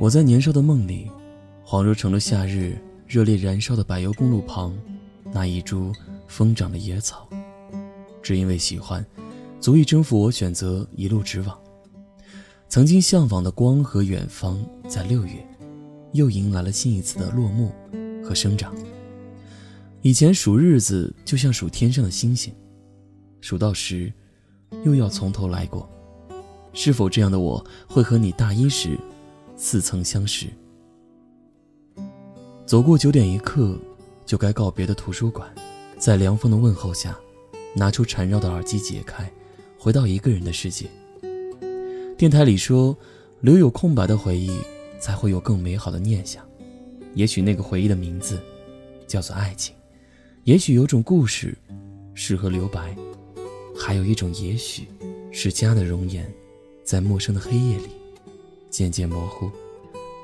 我在年少的梦里，恍若成了夏日热烈燃烧的柏油公路旁那一株疯长的野草。只因为喜欢，足以征服我，选择一路直往。曾经向往的光和远方，在六月，又迎来了新一次的落幕和生长。以前数日子就像数天上的星星，数到十，又要从头来过。是否这样的我会和你大一时，似曾相识？走过九点一刻，就该告别的图书馆，在凉风的问候下，拿出缠绕的耳机解开，回到一个人的世界。电台里说，留有空白的回忆，才会有更美好的念想。也许那个回忆的名字，叫做爱情；也许有种故事，适合留白；还有一种也许，是家的容颜。在陌生的黑夜里，渐渐模糊。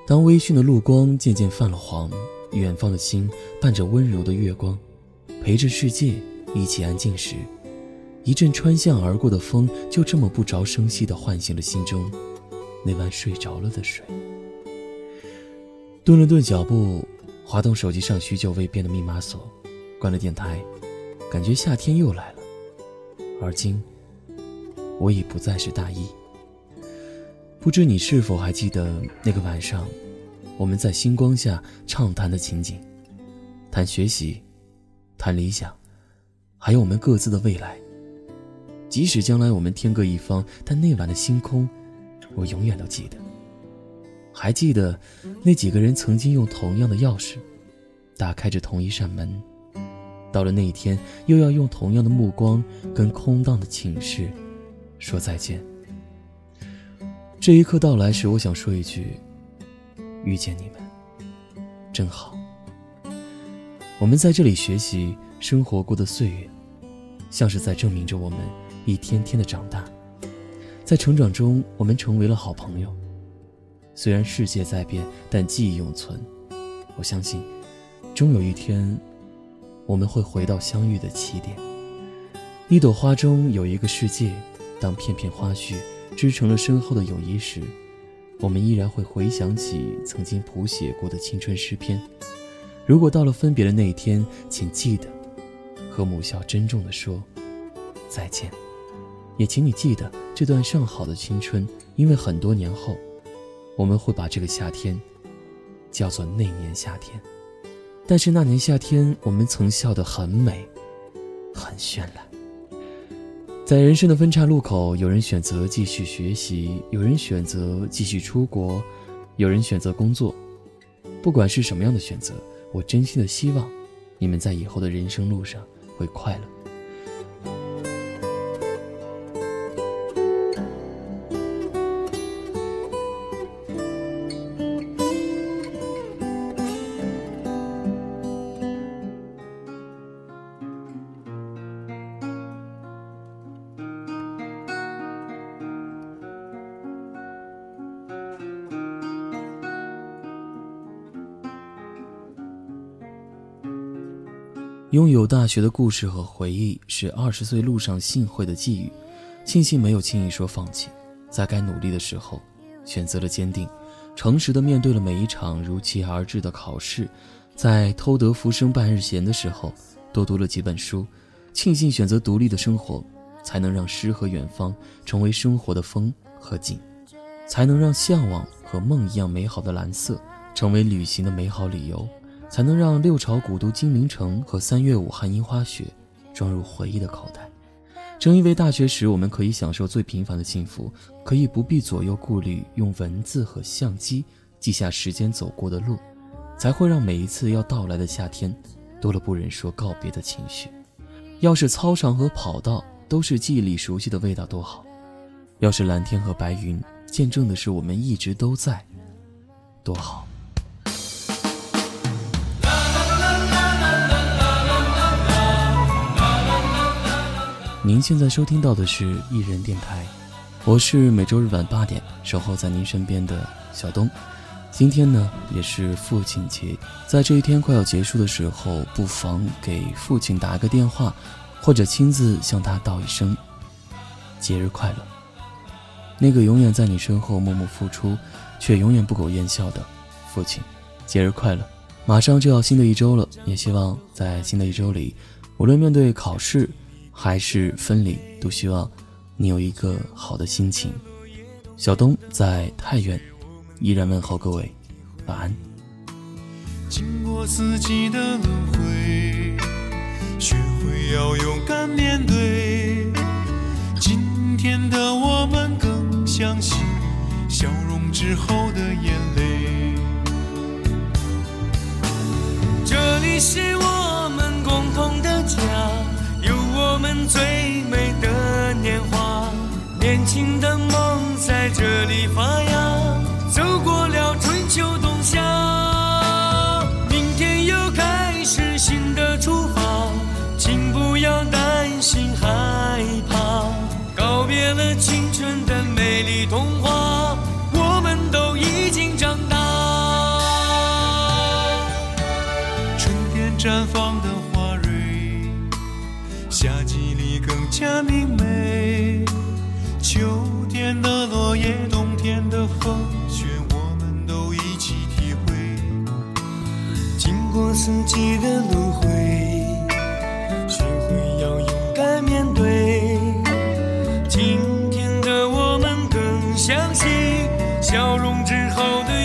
当微醺的路光渐渐泛了黄，远方的星伴着温柔的月光，陪着世界一起安静时，一阵穿巷而过的风，就这么不着声息地唤醒了心中那碗睡着了的水。顿了顿脚步，滑动手机上许久未变的密码锁，关了电台，感觉夏天又来了。而今，我已不再是大一。不知你是否还记得那个晚上，我们在星光下畅谈的情景，谈学习，谈理想，还有我们各自的未来。即使将来我们天各一方，但那晚的星空，我永远都记得。还记得那几个人曾经用同样的钥匙，打开着同一扇门，到了那一天，又要用同样的目光跟空荡的寝室说再见。这一刻到来时，我想说一句：遇见你们，真好。我们在这里学习生活过的岁月，像是在证明着我们一天天的长大。在成长中，我们成为了好朋友。虽然世界在变，但记忆永存。我相信，终有一天，我们会回到相遇的起点。一朵花中有一个世界，当片片花絮。织成了深厚的友谊时，我们依然会回想起曾经谱写过的青春诗篇。如果到了分别的那一天，请记得和母校珍重地说再见，也请你记得这段上好的青春，因为很多年后，我们会把这个夏天叫做那年夏天。但是那年夏天，我们曾笑得很美，很绚烂。在人生的分岔路口，有人选择继续学习，有人选择继续出国，有人选择工作。不管是什么样的选择，我真心的希望你们在以后的人生路上会快乐。拥有大学的故事和回忆，是二十岁路上幸会的际遇。庆幸没有轻易说放弃，在该努力的时候，选择了坚定，诚实的面对了每一场如期而至的考试。在偷得浮生半日闲的时候，多读了几本书。庆幸选择独立的生活，才能让诗和远方成为生活的风和景，才能让向往和梦一样美好的蓝色成为旅行的美好理由。才能让六朝古都金陵城和三月武汉樱花雪装入回忆的口袋。正因为大学时我们可以享受最平凡的幸福，可以不必左右顾虑，用文字和相机记下时间走过的路，才会让每一次要到来的夏天多了不忍说告别的情绪。要是操场和跑道都是记忆里熟悉的味道多好，要是蓝天和白云见证的是我们一直都在，多好。您现在收听到的是艺人电台，我是每周日晚八点守候在您身边的小东。今天呢，也是父亲节，在这一天快要结束的时候，不妨给父亲打个电话，或者亲自向他道一声节日快乐。那个永远在你身后默默付出，却永远不苟言笑的父亲。节日快乐！马上就要新的一周了，也希望在新的一周里，无论面对考试还是分离，都希望你有一个好的心情。小东在太原，依然问候各位，晚安。经过四季的轮回，学会要勇敢面对。今天的我们更相信笑容之后的眼泪。这里是我们最美的年华，年轻的梦在这里发芽。溶之后的